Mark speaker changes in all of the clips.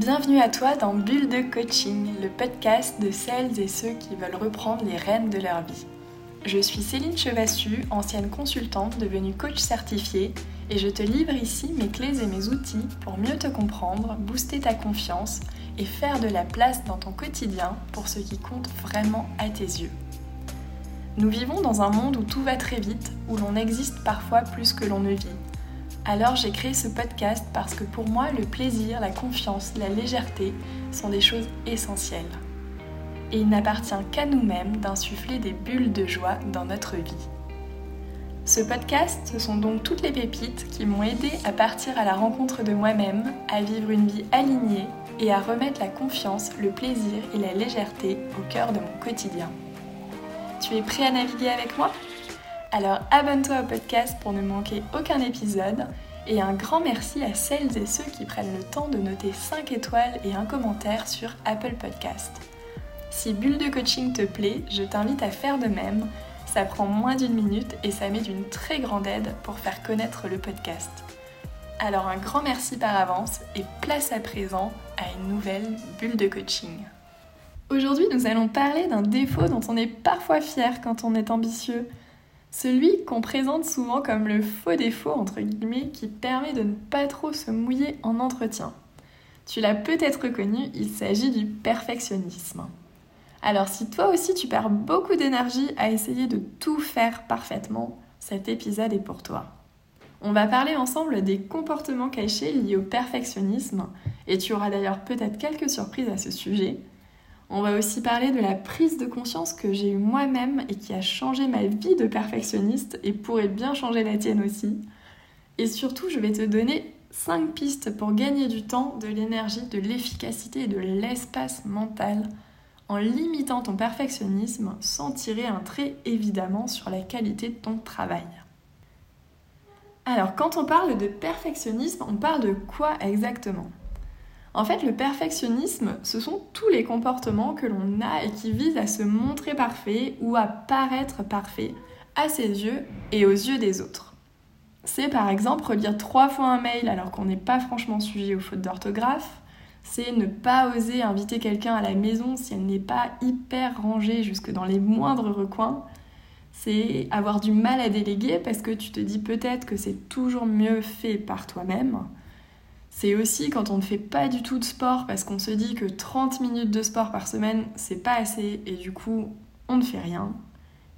Speaker 1: Bienvenue à toi dans Bulle de Coaching, le podcast de celles et ceux qui veulent reprendre les rênes de leur vie. Je suis Céline Chevassu, ancienne consultante devenue coach certifiée, et je te livre ici mes clés et mes outils pour mieux te comprendre, booster ta confiance et faire de la place dans ton quotidien pour ce qui compte vraiment à tes yeux. Nous vivons dans un monde où tout va très vite, où l'on existe parfois plus que l'on ne vit. Alors j'ai créé ce podcast parce que pour moi, le plaisir, la confiance, la légèreté sont des choses essentielles. Et il n'appartient qu'à nous-mêmes d'insuffler des bulles de joie dans notre vie. Ce podcast, ce sont donc toutes les pépites qui m'ont aidé à partir à la rencontre de moi-même, à vivre une vie alignée et à remettre la confiance, le plaisir et la légèreté au cœur de mon quotidien. Tu es prêt à naviguer avec moi? Alors abonne-toi au podcast pour ne manquer aucun épisode et un grand merci à celles et ceux qui prennent le temps de noter 5 étoiles et un commentaire sur Apple Podcast. Si Bulle de Coaching te plaît, je t'invite à faire de même. Ça prend moins d'une minute et ça met d'une très grande aide pour faire connaître le podcast. Alors un grand merci par avance et place à présent à une nouvelle bulle de coaching. Aujourd'hui, nous allons parler d'un défaut dont on est parfois fier quand on est ambitieux. Celui qu'on présente souvent comme le faux défaut, entre guillemets, qui permet de ne pas trop se mouiller en entretien. Tu l'as peut-être reconnu, il s'agit du perfectionnisme. Alors si toi aussi tu perds beaucoup d'énergie à essayer de tout faire parfaitement, cet épisode est pour toi. On va parler ensemble des comportements cachés liés au perfectionnisme, et tu auras d'ailleurs peut-être quelques surprises à ce sujet. On va aussi parler de la prise de conscience que j'ai eue moi-même et qui a changé ma vie de perfectionniste et pourrait bien changer la tienne aussi. Et surtout, je vais te donner 5 pistes pour gagner du temps, de l'énergie, de l'efficacité et de l'espace mental en limitant ton perfectionnisme sans tirer un trait évidemment sur la qualité de ton travail. Alors, quand on parle de perfectionnisme, on parle de quoi exactement? En fait, le perfectionnisme, ce sont tous les comportements que l'on a et qui visent à se montrer parfait ou à paraître parfait à ses yeux et aux yeux des autres. C'est par exemple relire trois fois un mail alors qu'on n'est pas franchement sujet aux fautes d'orthographe. C'est ne pas oser inviter quelqu'un à la maison si elle n'est pas hyper rangée jusque dans les moindres recoins. C'est avoir du mal à déléguer parce que tu te dis peut-être que c'est toujours mieux fait par toi-même. C'est aussi quand on ne fait pas du tout de sport parce qu'on se dit que 30 minutes de sport par semaine, c'est pas assez et du coup, on ne fait rien.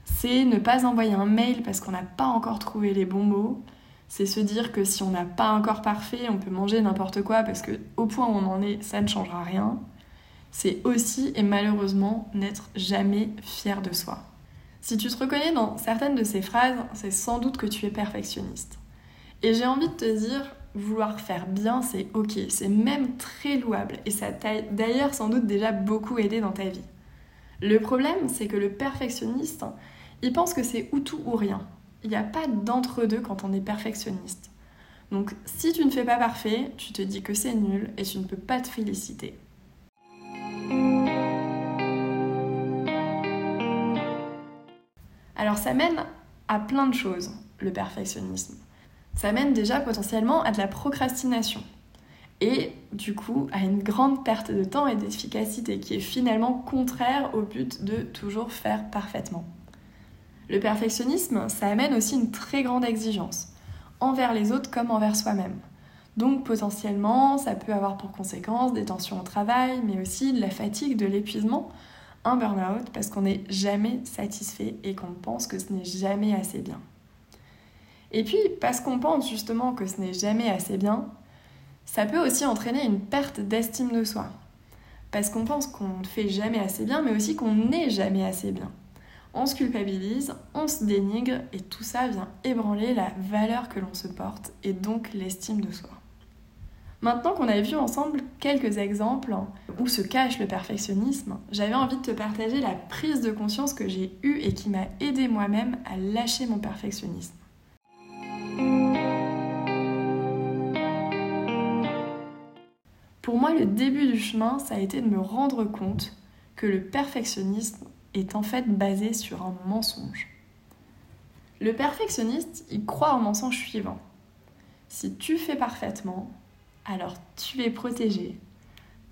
Speaker 1: C'est ne pas envoyer un mail parce qu'on n'a pas encore trouvé les bons mots. C'est se dire que si on n'a pas encore parfait, on peut manger n'importe quoi parce que au point où on en est, ça ne changera rien. C'est aussi et malheureusement n'être jamais fier de soi. Si tu te reconnais dans certaines de ces phrases, c'est sans doute que tu es perfectionniste. Et j'ai envie de te dire, vouloir faire bien, c'est ok, c'est même très louable et ça t'a d'ailleurs sans doute déjà beaucoup aidé dans ta vie. Le problème, c'est que le perfectionniste, il pense que c'est ou tout ou rien. Il n'y a pas d'entre-deux quand on est perfectionniste. Donc si tu ne fais pas parfait, tu te dis que c'est nul et tu ne peux pas te féliciter. Alors ça mène à plein de choses, le perfectionnisme ça mène déjà potentiellement à de la procrastination et du coup à une grande perte de temps et d'efficacité qui est finalement contraire au but de toujours faire parfaitement. Le perfectionnisme, ça amène aussi une très grande exigence, envers les autres comme envers soi-même. Donc potentiellement, ça peut avoir pour conséquence des tensions au travail, mais aussi de la fatigue, de l'épuisement, un burn-out, parce qu'on n'est jamais satisfait et qu'on pense que ce n'est jamais assez bien. Et puis, parce qu'on pense justement que ce n'est jamais assez bien, ça peut aussi entraîner une perte d'estime de soi. Parce qu'on pense qu'on ne fait jamais assez bien, mais aussi qu'on n'est jamais assez bien. On se culpabilise, on se dénigre, et tout ça vient ébranler la valeur que l'on se porte, et donc l'estime de soi. Maintenant qu'on a vu ensemble quelques exemples où se cache le perfectionnisme, j'avais envie de te partager la prise de conscience que j'ai eue et qui m'a aidé moi-même à lâcher mon perfectionnisme. Pour moi, le début du chemin, ça a été de me rendre compte que le perfectionnisme est en fait basé sur un mensonge. Le perfectionniste, il croit au mensonge suivant. Si tu fais parfaitement, alors tu es protégé.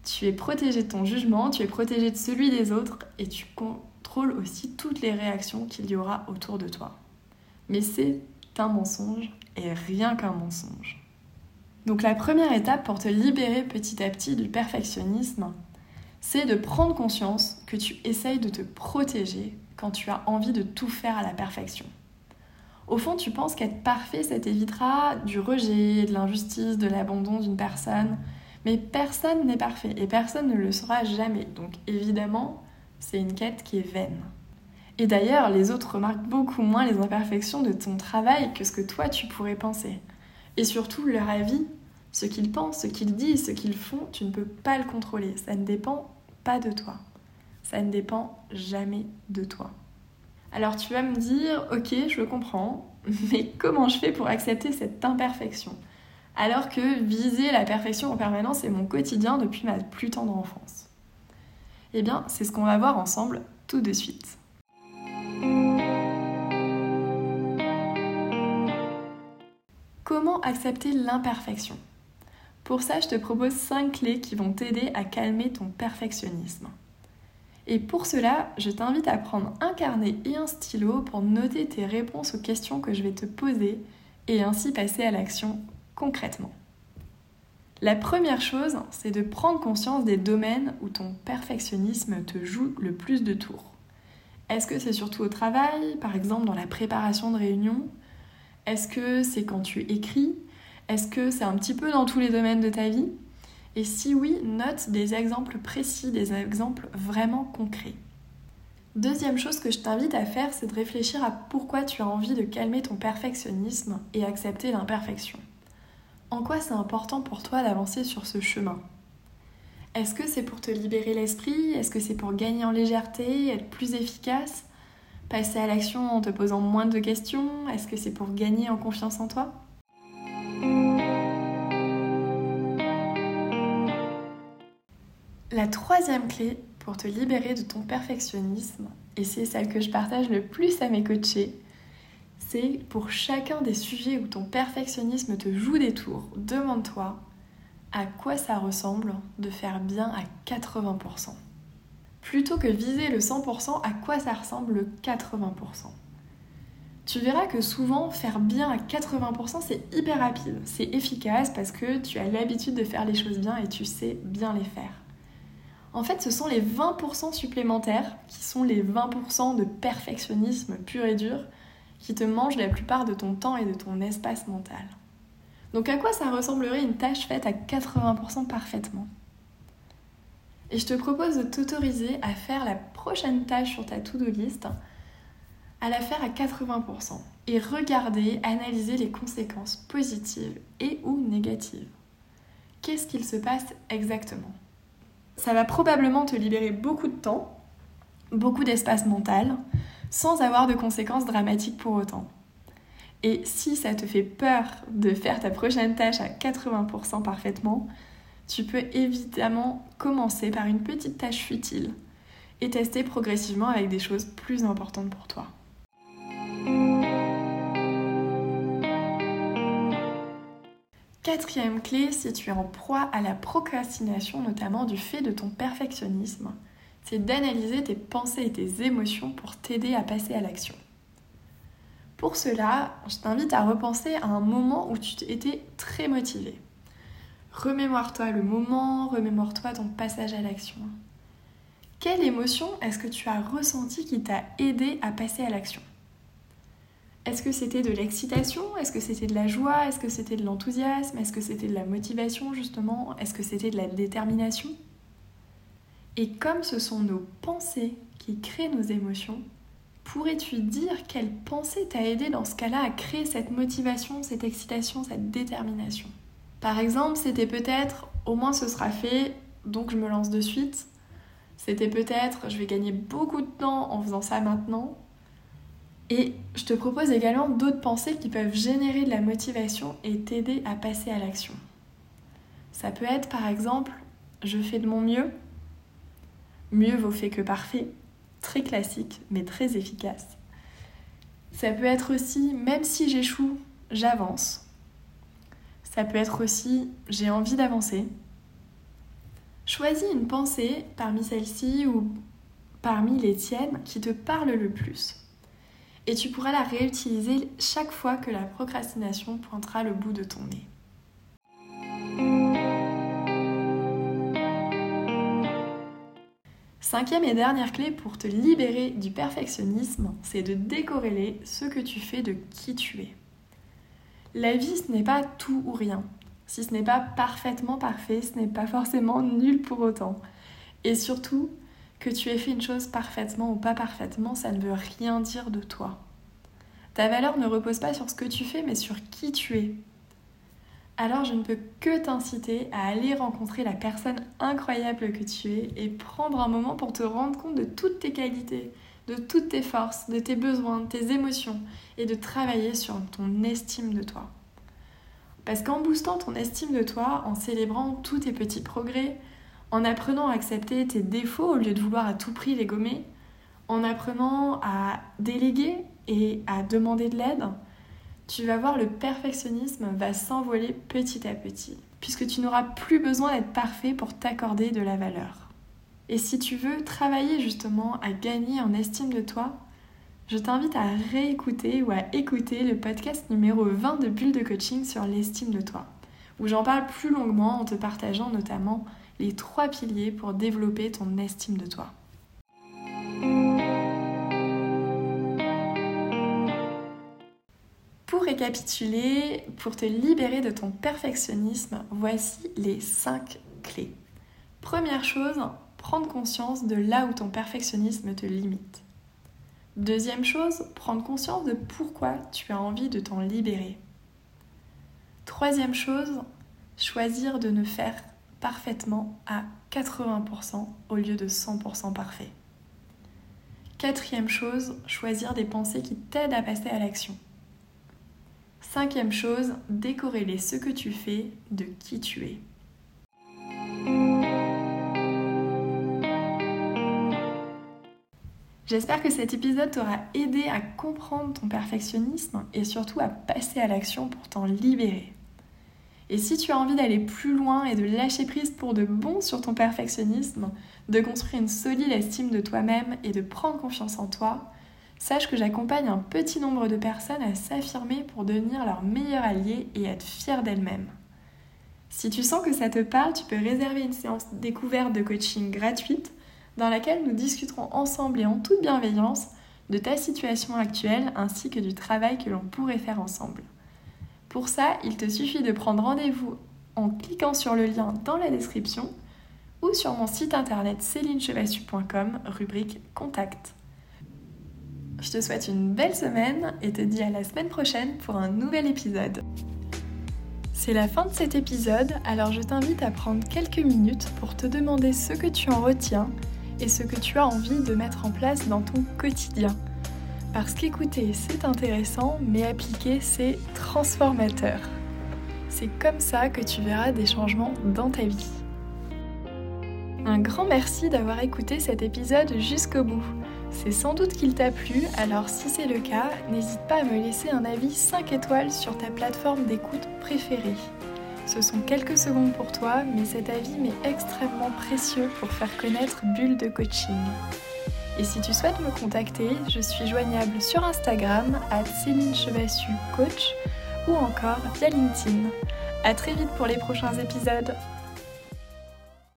Speaker 1: Tu es protégé de ton jugement, tu es protégé de celui des autres et tu contrôles aussi toutes les réactions qu'il y aura autour de toi. Mais c'est un mensonge et rien qu'un mensonge. Donc la première étape pour te libérer petit à petit du perfectionnisme, c'est de prendre conscience que tu essayes de te protéger quand tu as envie de tout faire à la perfection. Au fond, tu penses qu'être parfait, ça t'évitera du rejet, de l'injustice, de l'abandon d'une personne. Mais personne n'est parfait et personne ne le sera jamais. Donc évidemment, c'est une quête qui est vaine. Et d'ailleurs, les autres remarquent beaucoup moins les imperfections de ton travail que ce que toi tu pourrais penser. Et surtout, leur avis, ce qu'ils pensent, ce qu'ils disent, ce qu'ils font, tu ne peux pas le contrôler. Ça ne dépend pas de toi. Ça ne dépend jamais de toi. Alors tu vas me dire, ok, je comprends, mais comment je fais pour accepter cette imperfection? Alors que viser la perfection en permanence est mon quotidien depuis ma plus tendre enfance. Eh bien, c'est ce qu'on va voir ensemble tout de suite. Comment accepter l'imperfection? Pour ça, je te propose 5 clés qui vont t'aider à calmer ton perfectionnisme. Et pour cela, je t'invite à prendre un carnet et un stylo pour noter tes réponses aux questions que je vais te poser et ainsi passer à l'action concrètement. La première chose, c'est de prendre conscience des domaines où ton perfectionnisme te joue le plus de tours. Est-ce que c'est surtout au travail, par exemple dans la préparation de réunions? Est-ce que c'est quand tu écris? Est-ce que c'est un petit peu dans tous les domaines de ta vie? Et si oui, note des exemples précis, des exemples vraiment concrets. Deuxième chose que je t'invite à faire, c'est de réfléchir à pourquoi tu as envie de calmer ton perfectionnisme et accepter l'imperfection. En quoi c'est important pour toi d'avancer sur ce chemin? Est-ce que c'est pour te libérer l'esprit? Est-ce que c'est pour gagner en légèreté, être plus efficace? Passer à l'action en te posant moins de questions? Est-ce que c'est pour gagner en confiance en toi? La troisième clé pour te libérer de ton perfectionnisme, et c'est celle que je partage le plus à mes coachés, c'est pour chacun des sujets où ton perfectionnisme te joue des tours, demande-toi à quoi ça ressemble de faire bien à 80%. Plutôt que viser le 100%, à quoi ça ressemble le 80%. Tu verras que souvent, faire bien à 80%, c'est hyper rapide, c'est efficace parce que tu as l'habitude de faire les choses bien et tu sais bien les faire. En fait, ce sont les 20% supplémentaires qui sont les 20% de perfectionnisme pur et dur qui te mangent la plupart de ton temps et de ton espace mental. Donc à quoi ça ressemblerait une tâche faite à 80% parfaitement? Et je te propose de t'autoriser à faire la prochaine tâche sur ta to-do list, à la faire à 80% et regarder, analyser les conséquences positives et ou négatives. Qu'est-ce qu'il se passe exactement? Ça va probablement te libérer beaucoup de temps, beaucoup d'espace mental, sans avoir de conséquences dramatiques pour autant. Et si ça te fait peur de faire ta prochaine tâche à 80% parfaitement, tu peux évidemment commencer par une petite tâche futile et tester progressivement avec des choses plus importantes pour toi. Quatrième clé, si tu es en proie à la procrastination, notamment du fait de ton perfectionnisme, c'est d'analyser tes pensées et tes émotions pour t'aider à passer à l'action. Pour cela, je t'invite à repenser à un moment où tu étais très motivé. Remémore-toi le moment, remémore-toi ton passage à l'action. Quelle émotion est-ce que tu as ressenti qui t'a aidé à passer à l'action? Est-ce que c'était de l'excitation? Est-ce que c'était de la joie? Est-ce que c'était de l'enthousiasme? Est-ce que c'était de la motivation justement? Est-ce que c'était de la détermination? Et comme ce sont nos pensées qui créent nos émotions, Pourrais-tu dire quelle pensée t'a aidé dans ce cas-là à créer cette motivation, cette excitation, cette détermination? Par exemple, c'était peut-être au moins ce sera fait, donc je me lance de suite. C'était peut-être je vais gagner beaucoup de temps en faisant ça maintenant. Et je te propose également d'autres pensées qui peuvent générer de la motivation et t'aider à passer à l'action. Ça peut être par exemple je fais de mon mieux. Mieux vaut fait que parfait très classique mais très efficace. Ça peut être aussi, même si j'échoue, j'avance. Ça peut être aussi, j'ai envie d'avancer. Choisis une pensée parmi celles-ci ou parmi les tiennes qui te parle le plus. Et tu pourras la réutiliser chaque fois que la procrastination pointera le bout de ton nez. Cinquième et dernière clé pour te libérer du perfectionnisme, c'est de décorréler ce que tu fais de qui tu es. La vie, ce n'est pas tout ou rien. Si ce n'est pas parfaitement parfait, ce n'est pas forcément nul pour autant. Et surtout, que tu aies fait une chose parfaitement ou pas parfaitement, ça ne veut rien dire de toi. Ta valeur ne repose pas sur ce que tu fais, mais sur qui tu es alors je ne peux que t'inciter à aller rencontrer la personne incroyable que tu es et prendre un moment pour te rendre compte de toutes tes qualités, de toutes tes forces, de tes besoins, de tes émotions et de travailler sur ton estime de toi. Parce qu'en boostant ton estime de toi, en célébrant tous tes petits progrès, en apprenant à accepter tes défauts au lieu de vouloir à tout prix les gommer, en apprenant à déléguer et à demander de l'aide, tu vas voir le perfectionnisme va s'envoler petit à petit, puisque tu n'auras plus besoin d'être parfait pour t'accorder de la valeur. Et si tu veux travailler justement à gagner en estime de toi, je t'invite à réécouter ou à écouter le podcast numéro 20 de Bulle de coaching sur l'estime de toi, où j'en parle plus longuement en te partageant notamment les trois piliers pour développer ton estime de toi. Récapituler, pour te libérer de ton perfectionnisme, voici les 5 clés. Première chose, prendre conscience de là où ton perfectionnisme te limite. Deuxième chose, prendre conscience de pourquoi tu as envie de t'en libérer. Troisième chose, choisir de ne faire parfaitement à 80% au lieu de 100% parfait. Quatrième chose, choisir des pensées qui t'aident à passer à l'action. Cinquième chose, décorréler ce que tu fais de qui tu es. J'espère que cet épisode t'aura aidé à comprendre ton perfectionnisme et surtout à passer à l'action pour t'en libérer. Et si tu as envie d'aller plus loin et de lâcher prise pour de bon sur ton perfectionnisme, de construire une solide estime de toi-même et de prendre confiance en toi, sache que j'accompagne un petit nombre de personnes à s'affirmer pour devenir leur meilleur allié et être fier d'elles-mêmes. Si tu sens que ça te parle, tu peux réserver une séance découverte de coaching gratuite dans laquelle nous discuterons ensemble et en toute bienveillance de ta situation actuelle ainsi que du travail que l'on pourrait faire ensemble. Pour ça, il te suffit de prendre rendez-vous en cliquant sur le lien dans la description ou sur mon site internet célinechevassu.com, rubrique Contact. Je te souhaite une belle semaine et te dis à la semaine prochaine pour un nouvel épisode. C'est la fin de cet épisode, alors je t'invite à prendre quelques minutes pour te demander ce que tu en retiens et ce que tu as envie de mettre en place dans ton quotidien. Parce qu'écouter, c'est intéressant, mais appliquer, c'est transformateur. C'est comme ça que tu verras des changements dans ta vie. Un grand merci d'avoir écouté cet épisode jusqu'au bout. C'est sans doute qu'il t'a plu, alors si c'est le cas, n'hésite pas à me laisser un avis 5 étoiles sur ta plateforme d'écoute préférée. Ce sont quelques secondes pour toi, mais cet avis m'est extrêmement précieux pour faire connaître Bulle de Coaching. Et si tu souhaites me contacter, je suis joignable sur Instagram à Céline Chevassu Coach ou encore via LinkedIn. A très vite pour les prochains épisodes.